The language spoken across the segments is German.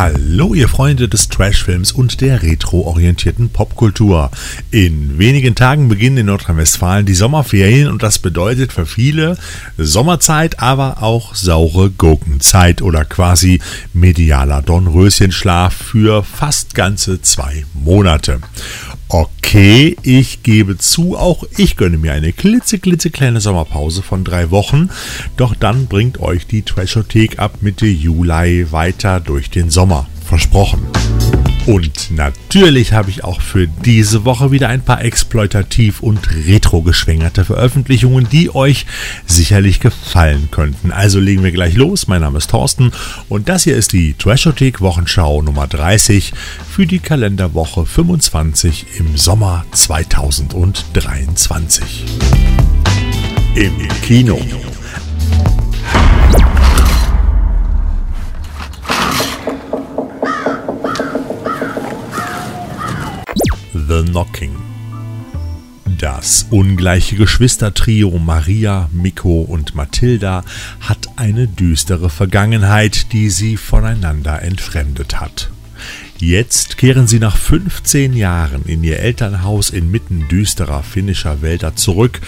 Hallo, ihr Freunde des Trashfilms und der retroorientierten Popkultur. In wenigen Tagen beginnen in Nordrhein-Westfalen die Sommerferien und das bedeutet für viele Sommerzeit, aber auch saure Gurkenzeit oder quasi medialer Dornröschenschlaf für fast ganze zwei Monate. Okay, ich gebe zu, auch ich gönne mir eine klitzeklitzekleine Sommerpause von drei Wochen, doch dann bringt euch die Trashothek ab Mitte Juli weiter durch den Sommer. Versprochen. Und natürlich habe ich auch für diese Woche wieder ein paar exploitativ und retro geschwängerte Veröffentlichungen, die euch sicherlich gefallen könnten. Also legen wir gleich los. Mein Name ist Thorsten und das hier ist die Trashothek Wochenschau Nummer 30 für die Kalenderwoche 25 im Sommer 2023. Im Kino. The Knocking. Das ungleiche Geschwistertrio Maria, Miko und Mathilda hat eine düstere Vergangenheit, die sie voneinander entfremdet hat. Jetzt kehren sie nach 15 Jahren in ihr Elternhaus inmitten düsterer finnischer Wälder zurück,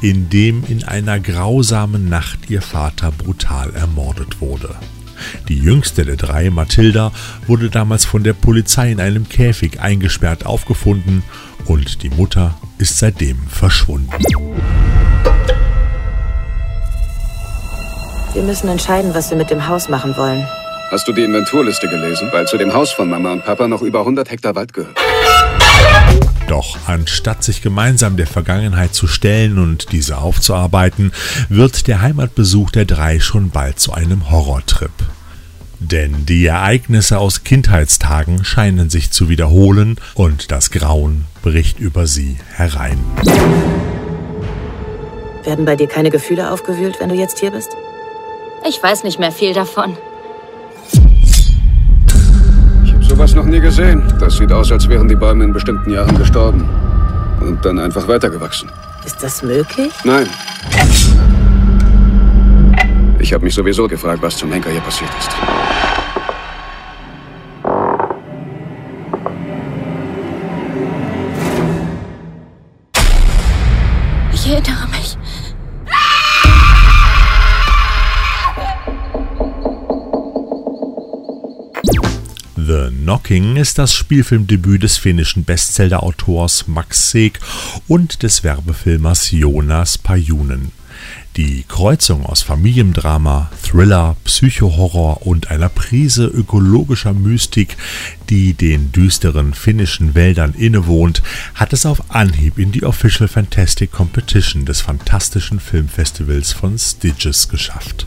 in dem in einer grausamen Nacht ihr Vater brutal ermordet wurde. Die jüngste der drei, Mathilda, wurde damals von der Polizei in einem Käfig eingesperrt aufgefunden und die Mutter ist seitdem verschwunden. Wir müssen entscheiden, was wir mit dem Haus machen wollen. Hast du die Inventurliste gelesen? Weil zu dem Haus von Mama und Papa noch über 100 Hektar Wald gehört. Doch anstatt sich gemeinsam der Vergangenheit zu stellen und diese aufzuarbeiten, wird der Heimatbesuch der drei schon bald zu einem Horrortrip. Denn die Ereignisse aus Kindheitstagen scheinen sich zu wiederholen und das Grauen bricht über sie herein. Werden bei dir keine Gefühle aufgewühlt, wenn du jetzt hier bist? Ich weiß nicht mehr viel davon. Sowas noch nie gesehen. Das sieht aus, als wären die Bäume in bestimmten Jahren gestorben. Und dann einfach weitergewachsen. Ist das möglich? Nein. Ich habe mich sowieso gefragt, was zum Henker hier passiert ist. Knocking ist das Spielfilmdebüt des finnischen Bestseller-Autors Max Seeg und des Werbefilmers Jonas Pajunen. Die Kreuzung aus Familiendrama, Thriller, Psychohorror und einer Prise ökologischer Mystik, die den düsteren finnischen Wäldern innewohnt, hat es auf Anhieb in die Official Fantastic Competition des fantastischen Filmfestivals von Stitches geschafft.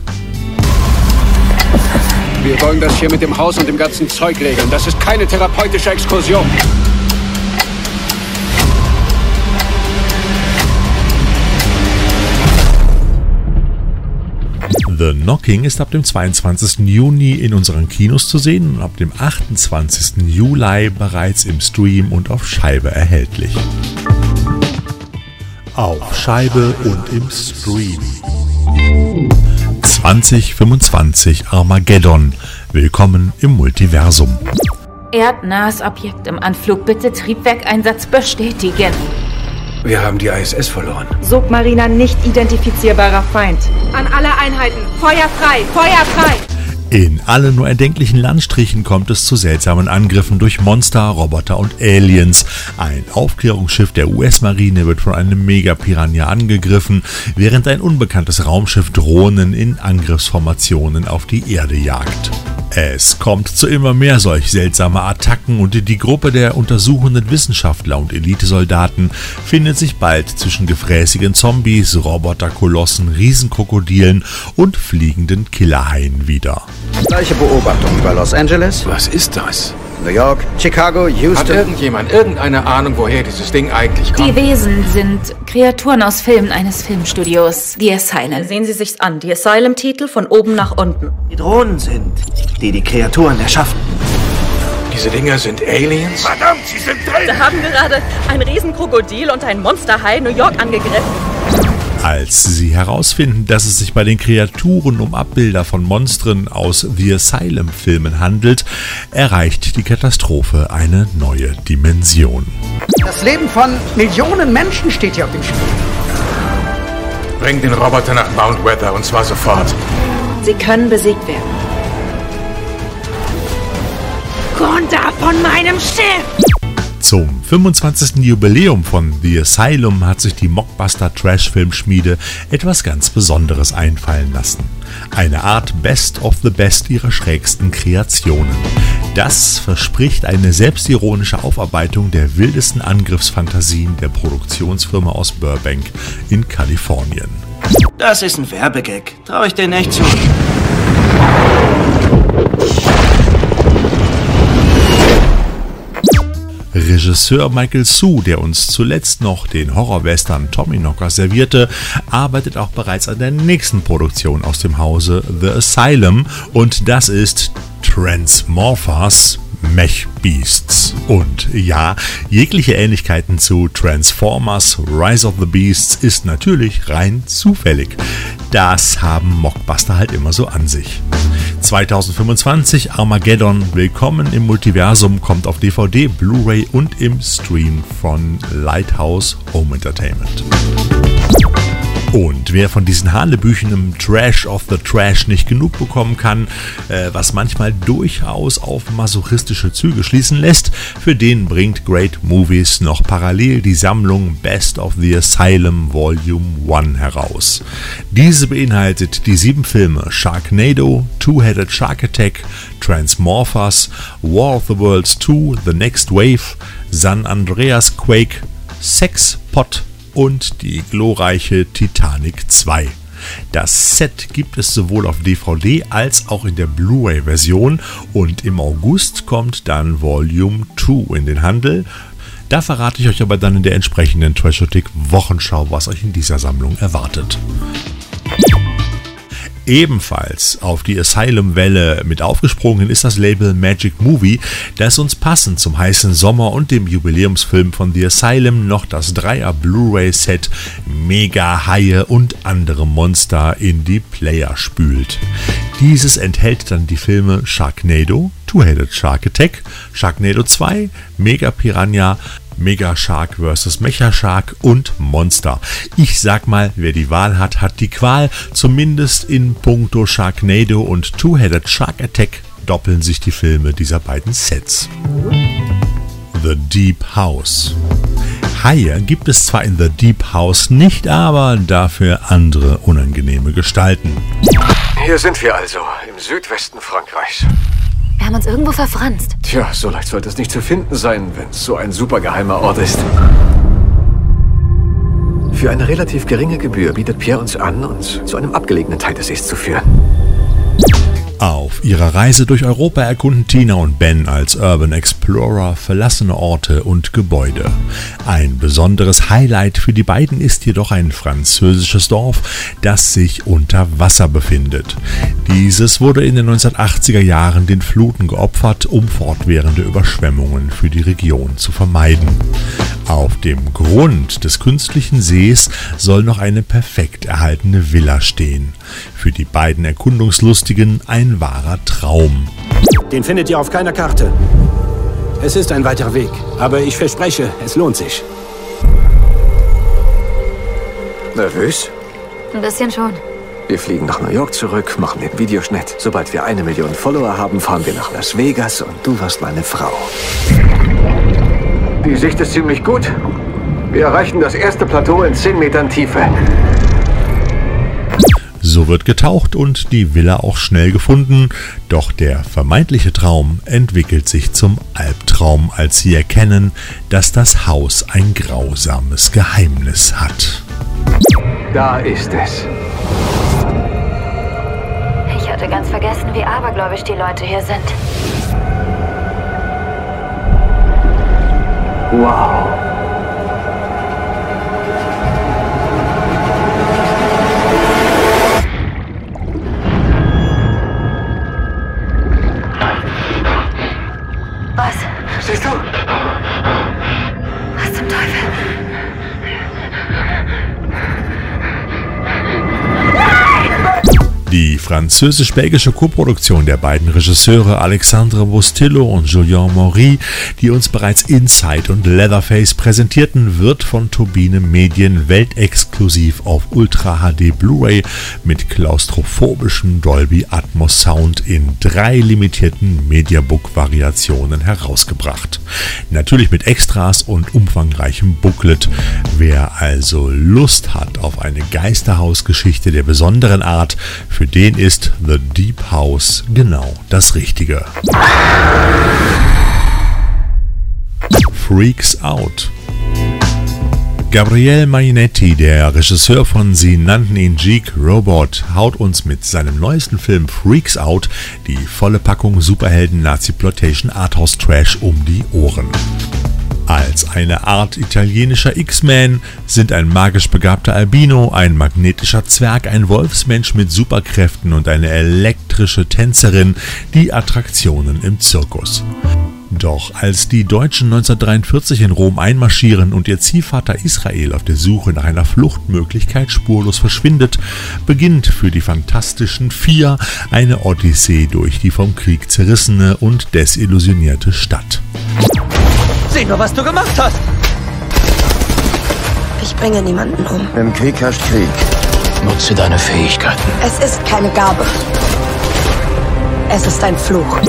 Wir wollen das hier mit dem Haus und dem ganzen Zeug regeln. Das ist keine therapeutische Exkursion. The Knocking ist ab dem 22. Juni in unseren Kinos zu sehen und ab dem 28. Juli bereits im Stream und auf Scheibe erhältlich. Auf Scheibe und im Stream. 2025 Armageddon. Willkommen im Multiversum. Erdnahes Objekt im Anflug. Bitte Triebwerkeinsatz bestätigen. Wir haben die ISS verloren. Submariner nicht identifizierbarer Feind. An alle Einheiten. Feuer frei! Feuer frei! In allen nur erdenklichen Landstrichen kommt es zu seltsamen Angriffen durch Monster, Roboter und Aliens. Ein Aufklärungsschiff der US-Marine wird von einem Megapiranha angegriffen, während ein unbekanntes Raumschiff Drohnen in Angriffsformationen auf die Erde jagt. Es kommt zu immer mehr solch seltsamer Attacken und die Gruppe der untersuchenden Wissenschaftler und Elitesoldaten findet sich bald zwischen gefräßigen Zombies, Roboterkolossen, Riesenkrokodilen und fliegenden Killerhaien wieder. Gleiche Beobachtung über Los Angeles, Was ist das? New York, Chicago, Hat Houston. irgendjemand irgendeine Ahnung, woher dieses Ding eigentlich Die kommt? Wesen sind Kreaturen aus Filmen eines Filmstudios, The Asylum. Sehen Sie sich's an. Die Asylum-Titel von oben nach unten. Die Drohnen sind, die die Kreaturen erschaffen. Diese Dinger sind Aliens? Wir haben gerade ein Riesenkrokodil und ein Monsterhai New York angegriffen. Als sie herausfinden, dass es sich bei den Kreaturen um Abbilder von Monstern aus The Asylum-Filmen handelt, erreicht die Katastrophe eine neue Dimension. Das Leben von Millionen Menschen steht hier auf dem Spiel. Bring den Roboter nach Mount Weather und zwar sofort. Sie können besiegt werden. Runter von meinem Schiff! Zum 25. Jubiläum von The Asylum hat sich die Mockbuster Trash-Filmschmiede etwas ganz Besonderes einfallen lassen. Eine Art Best of the Best ihrer schrägsten Kreationen. Das verspricht eine selbstironische Aufarbeitung der wildesten Angriffsfantasien der Produktionsfirma aus Burbank in Kalifornien. Das ist ein Werbegag. Traue ich dir nicht zu. Regisseur Michael Sue, der uns zuletzt noch den Horrorwestern Tommyknocker servierte, arbeitet auch bereits an der nächsten Produktion aus dem Hause The Asylum und das ist Transmorphers Mech Beasts. Und ja, jegliche Ähnlichkeiten zu Transformers Rise of the Beasts ist natürlich rein zufällig. Das haben Mockbuster halt immer so an sich. 2025 Armageddon Willkommen im Multiversum kommt auf DVD, Blu-ray und im Stream von Lighthouse Home Entertainment. Und wer von diesen Hanebüchen im Trash of the Trash nicht genug bekommen kann, äh, was manchmal durchaus auf masochistische Züge schließen lässt, für den bringt Great Movies noch parallel die Sammlung Best of the Asylum Volume 1 heraus. Diese beinhaltet die sieben Filme Sharknado, Two-Headed Shark Attack, Transmorphers, War of the Worlds 2, The Next Wave, San Andreas Quake, Sex Pot und die glorreiche Titanic 2. Das Set gibt es sowohl auf DVD als auch in der Blu-ray-Version und im August kommt dann Volume 2 in den Handel. Da verrate ich euch aber dann in der entsprechenden Trashotik Wochenschau, was euch in dieser Sammlung erwartet. Ebenfalls auf die Asylum-Welle mit aufgesprungen ist das Label Magic Movie, das uns passend zum heißen Sommer und dem Jubiläumsfilm von The Asylum noch das Dreier Blu-ray-Set Mega Haie und andere Monster in die Player spült. Dieses enthält dann die Filme Sharknado, Two-Headed Shark Attack, Sharknado 2, Mega Piranha, Mega Shark vs. Mecha Shark und Monster. Ich sag mal, wer die Wahl hat, hat die Qual. Zumindest in puncto Sharknado und Two-Headed Shark Attack doppeln sich die Filme dieser beiden Sets. The Deep House. Haie gibt es zwar in The Deep House nicht, aber dafür andere unangenehme Gestalten. Hier sind wir also, im Südwesten Frankreichs. Wir haben uns irgendwo verfranst. Tja, so leicht sollte es nicht zu finden sein, wenn es so ein supergeheimer Ort ist. Für eine relativ geringe Gebühr bietet Pierre uns an, uns zu einem abgelegenen Teil des Sees zu führen. Auf ihrer Reise durch Europa erkunden Tina und Ben als Urban Explorer verlassene Orte und Gebäude. Ein besonderes Highlight für die beiden ist jedoch ein französisches Dorf, das sich unter Wasser befindet. Dieses wurde in den 1980er Jahren den Fluten geopfert, um fortwährende Überschwemmungen für die Region zu vermeiden. Auf dem Grund des künstlichen Sees soll noch eine perfekt erhaltene Villa stehen. Für die beiden Erkundungslustigen ein wahrer Traum. Den findet ihr auf keiner Karte. Es ist ein weiter Weg, aber ich verspreche, es lohnt sich. Nervös? Ein bisschen schon. Wir fliegen nach New York zurück, machen den Videoschnitt. Sobald wir eine Million Follower haben, fahren wir nach Las Vegas und du wirst meine Frau. Die Sicht ist ziemlich gut. Wir erreichen das erste Plateau in 10 Metern Tiefe. So wird getaucht und die Villa auch schnell gefunden, doch der vermeintliche Traum entwickelt sich zum Albtraum, als sie erkennen, dass das Haus ein grausames Geheimnis hat. Da ist es. Ich hatte ganz vergessen, wie abergläubisch die Leute hier sind. Wow. Die französisch-belgische Koproduktion der beiden Regisseure Alexandre Bustillo und Julien Maury, die uns bereits Inside und Leatherface präsentierten, wird von Turbine Medien weltexklusiv auf Ultra HD Blu-ray mit klaustrophobischem Dolby Atmos Sound in drei limitierten Mediabook-Variationen herausgebracht. Natürlich mit Extras und umfangreichem Booklet. Wer also Lust hat auf eine Geisterhausgeschichte der besonderen Art, für den ist The Deep House genau das Richtige. Freaks Out Gabriel Mainetti, der Regisseur von Sie nannten ihn Geek Robot, haut uns mit seinem neuesten Film Freaks Out die volle Packung Superhelden Nazi Plotation Arthouse Trash um die Ohren. Als eine Art italienischer X-Man sind ein magisch begabter Albino, ein magnetischer Zwerg, ein Wolfsmensch mit Superkräften und eine elektrische Tänzerin die Attraktionen im Zirkus. Doch als die Deutschen 1943 in Rom einmarschieren und ihr Ziehvater Israel auf der Suche nach einer Fluchtmöglichkeit spurlos verschwindet, beginnt für die Fantastischen Vier eine Odyssee durch die vom Krieg zerrissene und desillusionierte Stadt. Sieh nur, was du gemacht hast! Ich bringe niemanden um. Im Krieg herrscht Krieg. Nutze deine Fähigkeiten. Es ist keine Gabe. Es ist ein Fluch.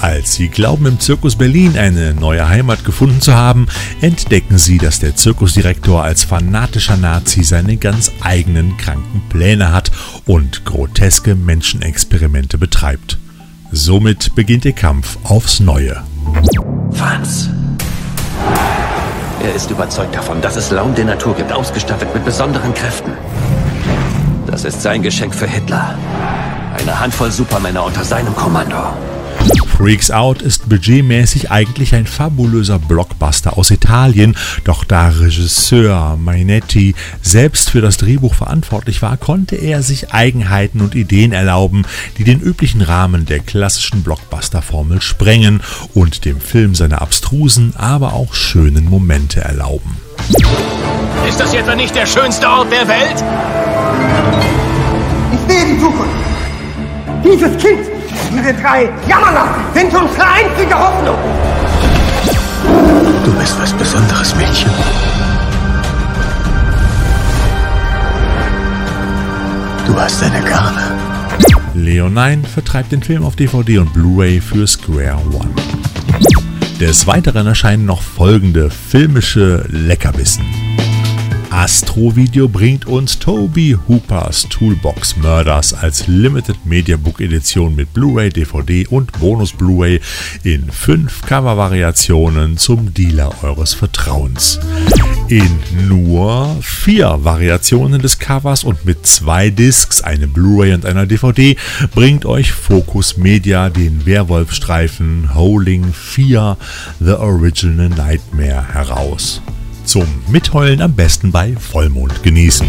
Als sie glauben, im Zirkus Berlin eine neue Heimat gefunden zu haben, entdecken sie, dass der Zirkusdirektor als fanatischer Nazi seine ganz eigenen kranken Pläne hat und groteske Menschenexperimente betreibt. Somit beginnt ihr Kampf aufs Neue. Franz. Er ist überzeugt davon, dass es Laun der Natur gibt, ausgestattet mit besonderen Kräften. Das ist sein Geschenk für Hitler. Eine Handvoll Supermänner unter seinem Kommando. Freaks Out ist budgetmäßig eigentlich ein fabulöser Blockbuster aus Italien, doch da Regisseur Mainetti selbst für das Drehbuch verantwortlich war, konnte er sich Eigenheiten und Ideen erlauben, die den üblichen Rahmen der klassischen Blockbuster-Formel sprengen und dem Film seine abstrusen, aber auch schönen Momente erlauben. Ist das etwa nicht der schönste Ort der Welt? Ich sehe die Zukunft. Dieses Kind diese drei Jammerlappen sind unsere einzige Hoffnung. Du bist was Besonderes, Mädchen. Du hast eine Gabe. Leonine vertreibt den Film auf DVD und Blu-ray für Square One. Des Weiteren erscheinen noch folgende filmische Leckerbissen. Astro-Video bringt uns Toby Hoopers Toolbox Murders als Limited Media Book Edition mit Blu-ray, DVD und Bonus Blu-ray in fünf Cover-Variationen zum Dealer eures Vertrauens. In nur vier Variationen des Covers und mit zwei Discs, eine Blu-ray und einer DVD, bringt euch Focus Media den Werwolf-Streifen Howling 4 The Original Nightmare heraus. Zum Mitheulen am besten bei Vollmond genießen.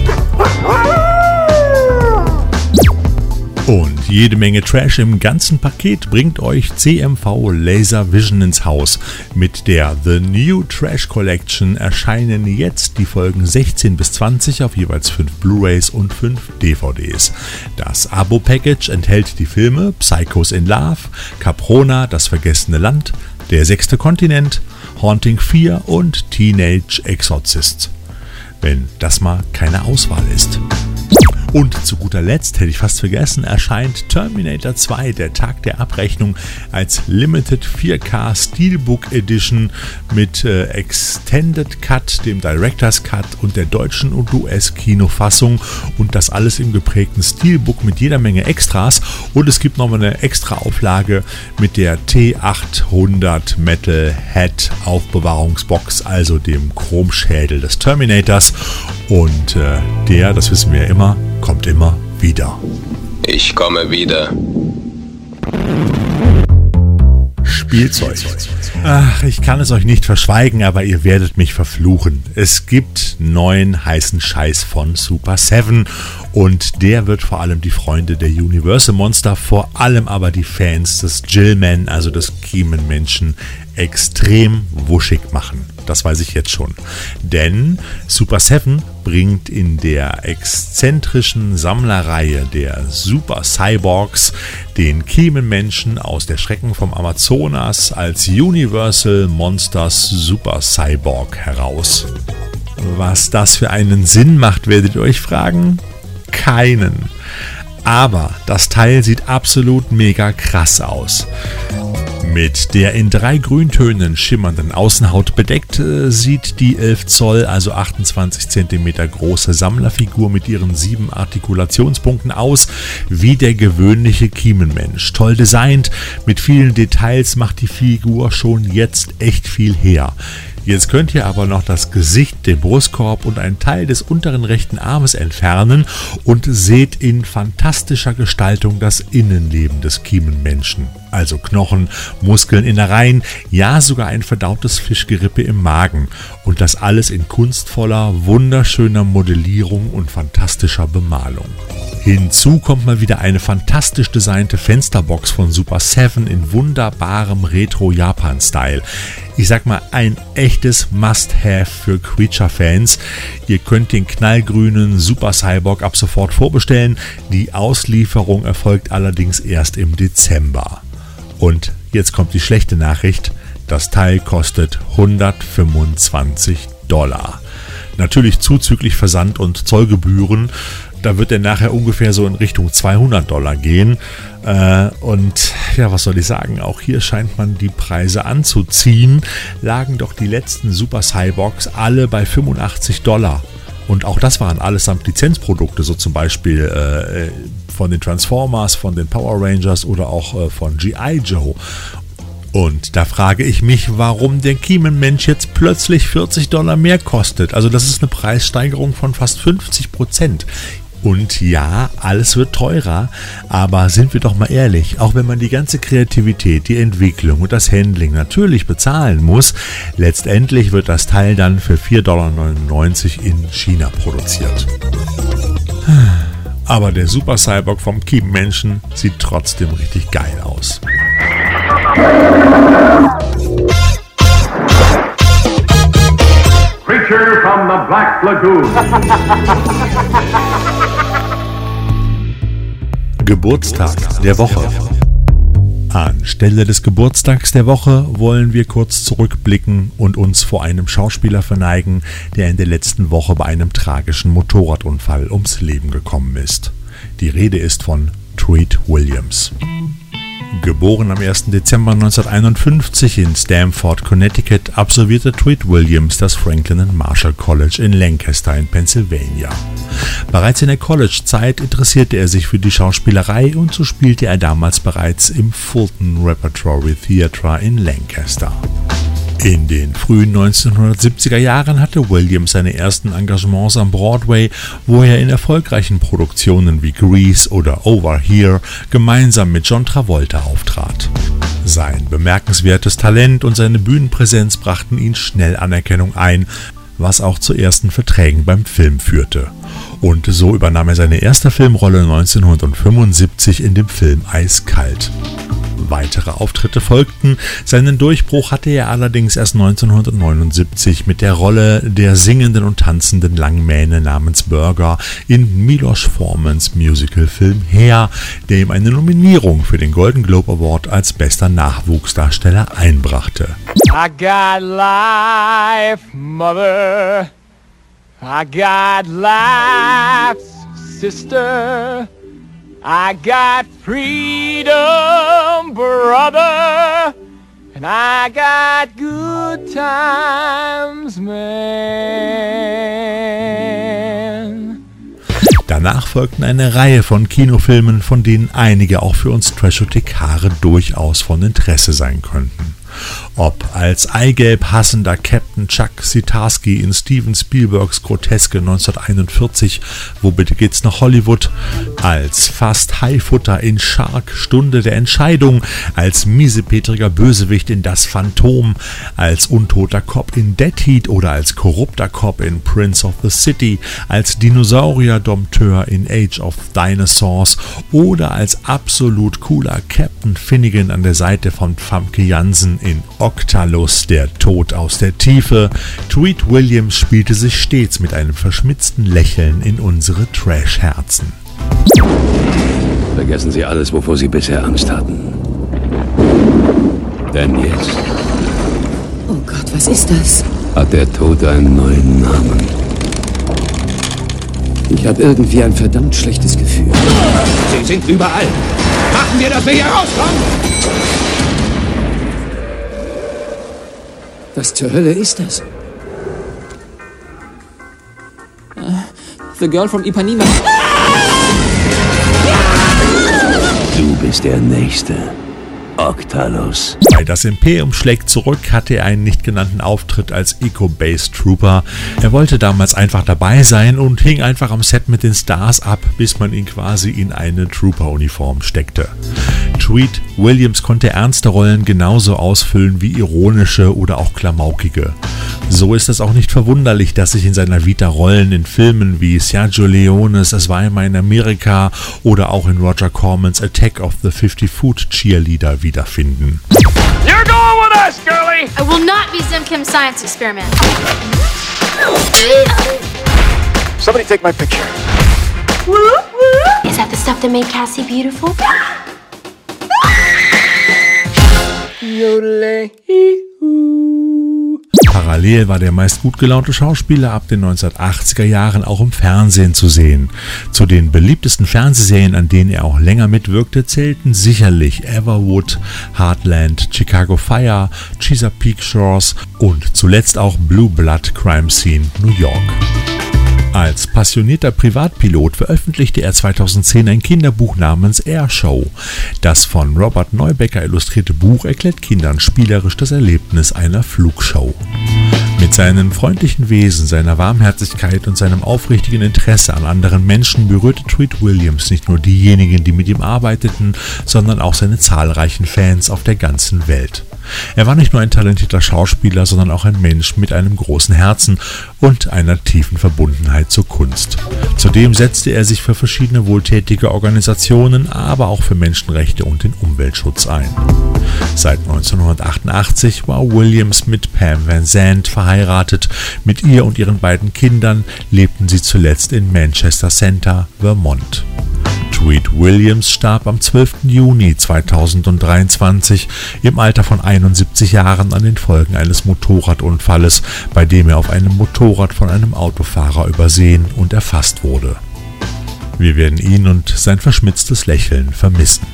Und jede Menge Trash im ganzen Paket bringt euch CMV Laser Vision ins Haus. Mit der The New Trash Collection erscheinen jetzt die Folgen 16 bis 20 auf jeweils 5 Blu-rays und 5 DVDs. Das Abo-Package enthält die Filme Psychos in Love, Caprona, Das vergessene Land, Der sechste Kontinent, Haunting 4 und Teenage Exorcist. Wenn das mal keine Auswahl ist. Und zu guter Letzt, hätte ich fast vergessen, erscheint Terminator 2, der Tag der Abrechnung, als Limited 4K Steelbook Edition mit äh, Extended Cut, dem Director's Cut und der deutschen und US-Kinofassung und das alles im geprägten Steelbook mit jeder Menge Extras. Und es gibt nochmal eine extra Auflage mit der T800 Metal Head Aufbewahrungsbox, also dem Chromschädel des Terminators. Und äh, der, das wissen wir ja immer, kommt immer wieder. Ich komme wieder. Spielzeug. Ach, ich kann es euch nicht verschweigen, aber ihr werdet mich verfluchen. Es gibt neuen heißen Scheiß von Super 7 und der wird vor allem die Freunde der Universal Monster, vor allem aber die Fans des Jillman, also des Kiemenmenschen, extrem wuschig machen. Das weiß ich jetzt schon. Denn Super 7 bringt in der exzentrischen Sammlerreihe der Super Cyborgs den Kiemenmenschen aus der Schrecken vom Amazonas als Universal Monsters Super Cyborg heraus. Was das für einen Sinn macht, werdet ihr euch fragen? Keinen. Aber das Teil sieht absolut mega krass aus. Mit der in drei Grüntönen schimmernden Außenhaut bedeckt äh, sieht die 11 Zoll, also 28 cm große Sammlerfigur mit ihren sieben Artikulationspunkten aus wie der gewöhnliche Kiemenmensch. Toll designt, mit vielen Details macht die Figur schon jetzt echt viel her. Jetzt könnt ihr aber noch das Gesicht, den Brustkorb und einen Teil des unteren rechten Armes entfernen und seht in fantastischer Gestaltung das Innenleben des Kiemenmenschen. Also Knochen, Muskeln, Innereien, ja sogar ein verdautes Fischgerippe im Magen. Und das alles in kunstvoller, wunderschöner Modellierung und fantastischer Bemalung. Hinzu kommt mal wieder eine fantastisch designte Fensterbox von Super 7 in wunderbarem Retro-Japan-Style. Ich sag mal, ein echtes Must-Have für Creature-Fans. Ihr könnt den knallgrünen Super Cyborg ab sofort vorbestellen. Die Auslieferung erfolgt allerdings erst im Dezember. Und jetzt kommt die schlechte Nachricht. Das Teil kostet 125 Dollar. Natürlich zuzüglich Versand und Zollgebühren. Da wird er nachher ungefähr so in Richtung 200 Dollar gehen. Äh, und ja, was soll ich sagen? Auch hier scheint man die Preise anzuziehen. Lagen doch die letzten Super Cyborgs alle bei 85 Dollar. Und auch das waren allesamt Lizenzprodukte, so zum Beispiel äh, von den Transformers, von den Power Rangers oder auch äh, von G.I. Joe. Und da frage ich mich, warum der Kiemenmensch jetzt plötzlich 40 Dollar mehr kostet. Also das ist eine Preissteigerung von fast 50 Prozent. Und ja, alles wird teurer, aber sind wir doch mal ehrlich, auch wenn man die ganze Kreativität, die Entwicklung und das Handling natürlich bezahlen muss, letztendlich wird das Teil dann für 4,99 Dollar in China produziert. Aber der Super Cyborg vom Kiemenmenschen sieht trotzdem richtig geil aus. Creature from the Black Lagoon. Geburtstag der Woche. Anstelle des Geburtstags der Woche wollen wir kurz zurückblicken und uns vor einem Schauspieler verneigen, der in der letzten Woche bei einem tragischen Motorradunfall ums Leben gekommen ist. Die Rede ist von Treat Williams. Geboren am 1. Dezember 1951 in Stamford, Connecticut, absolvierte Tweed Williams das Franklin and Marshall College in Lancaster in Pennsylvania. Bereits in der College-Zeit interessierte er sich für die Schauspielerei und so spielte er damals bereits im Fulton Repertory Theatre in Lancaster. In den frühen 1970er Jahren hatte Williams seine ersten Engagements am Broadway, wo er in erfolgreichen Produktionen wie Grease oder Over Here gemeinsam mit John Travolta auftrat. Sein bemerkenswertes Talent und seine Bühnenpräsenz brachten ihn schnell Anerkennung ein, was auch zu ersten Verträgen beim Film führte. Und so übernahm er seine erste Filmrolle 1975 in dem Film Eiskalt. Weitere Auftritte folgten. Seinen Durchbruch hatte er allerdings erst 1979 mit der Rolle der singenden und tanzenden Langmähne namens Burger in Milos Formans Musicalfilm Her, der ihm eine Nominierung für den Golden Globe Award als bester Nachwuchsdarsteller einbrachte. I got life, mother. I got life's sister. I got freedom, brother, and I got good times, man. Danach folgten eine Reihe von Kinofilmen, von denen einige auch für uns Trashotikare durchaus von Interesse sein könnten. Ob als Eigelb hassender Captain Chuck Sitarski in Steven Spielbergs Groteske 1941, wo bitte geht's nach Hollywood, als fast Haifutter in Shark Stunde der Entscheidung, als miesepetriger Bösewicht in Das Phantom, als untoter Cop in Dead Heat oder als korrupter Cop in Prince of the City, als Dinosaurier-Dompteur in Age of Dinosaurs oder als absolut cooler Captain Finnegan an der Seite von Famke Jansen in Octalus, der Tod aus der Tiefe. Tweet Williams spielte sich stets mit einem verschmitzten Lächeln in unsere Trash-Herzen. Vergessen Sie alles, wovor Sie bisher Angst hatten. Denn jetzt. Oh Gott, was ist das? Hat der Tod einen neuen Namen. Ich habe irgendwie ein verdammt schlechtes Gefühl. Sie sind überall. Machen wir, dass wir hier rauskommen! Was zur Hölle ist das? Uh, the girl from Ipanema. Du bist der Nächste. Octalus. Das Imperium schlägt zurück hatte er einen nicht genannten Auftritt als Eco-Base Trooper. Er wollte damals einfach dabei sein und hing einfach am Set mit den Stars ab, bis man ihn quasi in eine Trooper-Uniform steckte. Tweet Williams konnte ernste Rollen genauso ausfüllen wie ironische oder auch klamaukige. So ist es auch nicht verwunderlich, dass sich in seiner Vita Rollen in Filmen wie Sergio Leones Es war einmal in Amerika oder auch in Roger Cormans Attack of the 50 Foot Cheerleader wiederfinden. You're going with us, girlie! I will not be Zimkim's science experiment. Somebody take my picture. Is that the stuff that made Cassie beautiful? Parallel war der meist gut gelaunte Schauspieler ab den 1980er Jahren auch im Fernsehen zu sehen. Zu den beliebtesten Fernsehserien, an denen er auch länger mitwirkte, zählten sicherlich Everwood, Heartland, Chicago Fire, Chesapeake Shores und zuletzt auch Blue Blood Crime Scene New York. Als passionierter Privatpilot veröffentlichte er 2010 ein Kinderbuch namens Air Show. Das von Robert Neubecker illustrierte Buch erklärt Kindern spielerisch das Erlebnis einer Flugshow. Mit seinem freundlichen Wesen, seiner Warmherzigkeit und seinem aufrichtigen Interesse an anderen Menschen berührte Tweet Williams nicht nur diejenigen, die mit ihm arbeiteten, sondern auch seine zahlreichen Fans auf der ganzen Welt. Er war nicht nur ein talentierter Schauspieler, sondern auch ein Mensch mit einem großen Herzen und einer tiefen Verbundenheit zur Kunst. Zudem setzte er sich für verschiedene wohltätige Organisationen, aber auch für Menschenrechte und den Umweltschutz ein. Seit 1988 war Williams mit Pam Van Zandt verheiratet. Mit ihr und ihren beiden Kindern lebten sie zuletzt in Manchester Center, Vermont. Tweet Williams starb am 12. Juni 2023 im Alter von 71 Jahren an den Folgen eines Motorradunfalles, bei dem er auf einem Motorrad von einem Autofahrer übersehen und erfasst wurde. Wir werden ihn und sein verschmitztes Lächeln vermissen.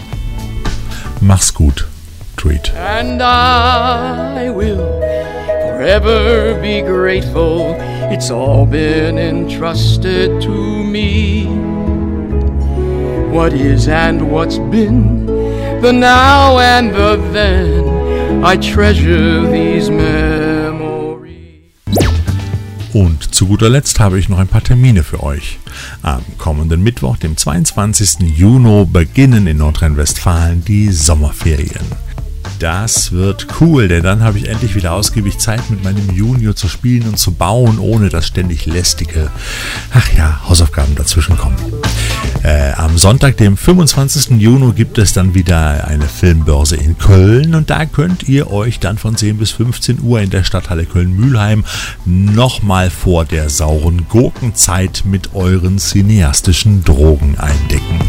Mach's gut, Tweet. Forever be grateful. It's all been entrusted to me. What is and what's been, the now and the then. I treasure these memories. Und zu guter Letzt habe ich noch ein paar Termine für euch. Am kommenden Mittwoch, dem 22. Juni, beginnen in Nordrhein-Westfalen die Sommerferien. Das wird cool, denn dann habe ich endlich wieder ausgiebig Zeit mit meinem Junior zu spielen und zu bauen, ohne dass ständig lästige, ach ja, Hausaufgaben dazwischen kommen. Äh, am Sonntag, dem 25. Juni, gibt es dann wieder eine Filmbörse in Köln und da könnt ihr euch dann von 10 bis 15 Uhr in der Stadthalle Köln-Mühlheim nochmal vor der sauren Gurkenzeit mit euren cineastischen Drogen eindecken.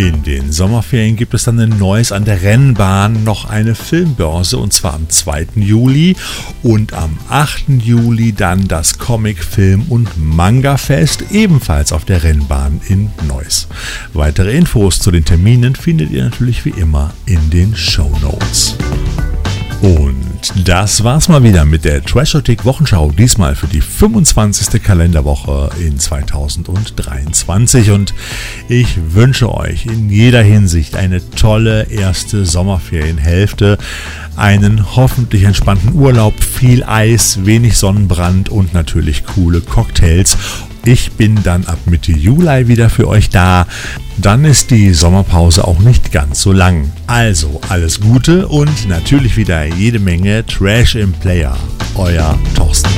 In den Sommerferien gibt es dann in Neuss an der Rennbahn noch eine Filmbörse und zwar am 2. Juli und am 8. Juli dann das Comic, Film und Manga Fest ebenfalls auf der Rennbahn in Neuss. Weitere Infos zu den Terminen findet ihr natürlich wie immer in den Show Notes. Das war's mal wieder mit der Trashotik Wochenschau, diesmal für die 25. Kalenderwoche in 2023 und ich wünsche euch in jeder Hinsicht eine tolle erste Sommerferienhälfte, einen hoffentlich entspannten Urlaub, viel Eis, wenig Sonnenbrand und natürlich coole Cocktails ich bin dann ab Mitte Juli wieder für euch da. Dann ist die Sommerpause auch nicht ganz so lang. Also alles Gute und natürlich wieder jede Menge Trash im Player. Euer Thorsten.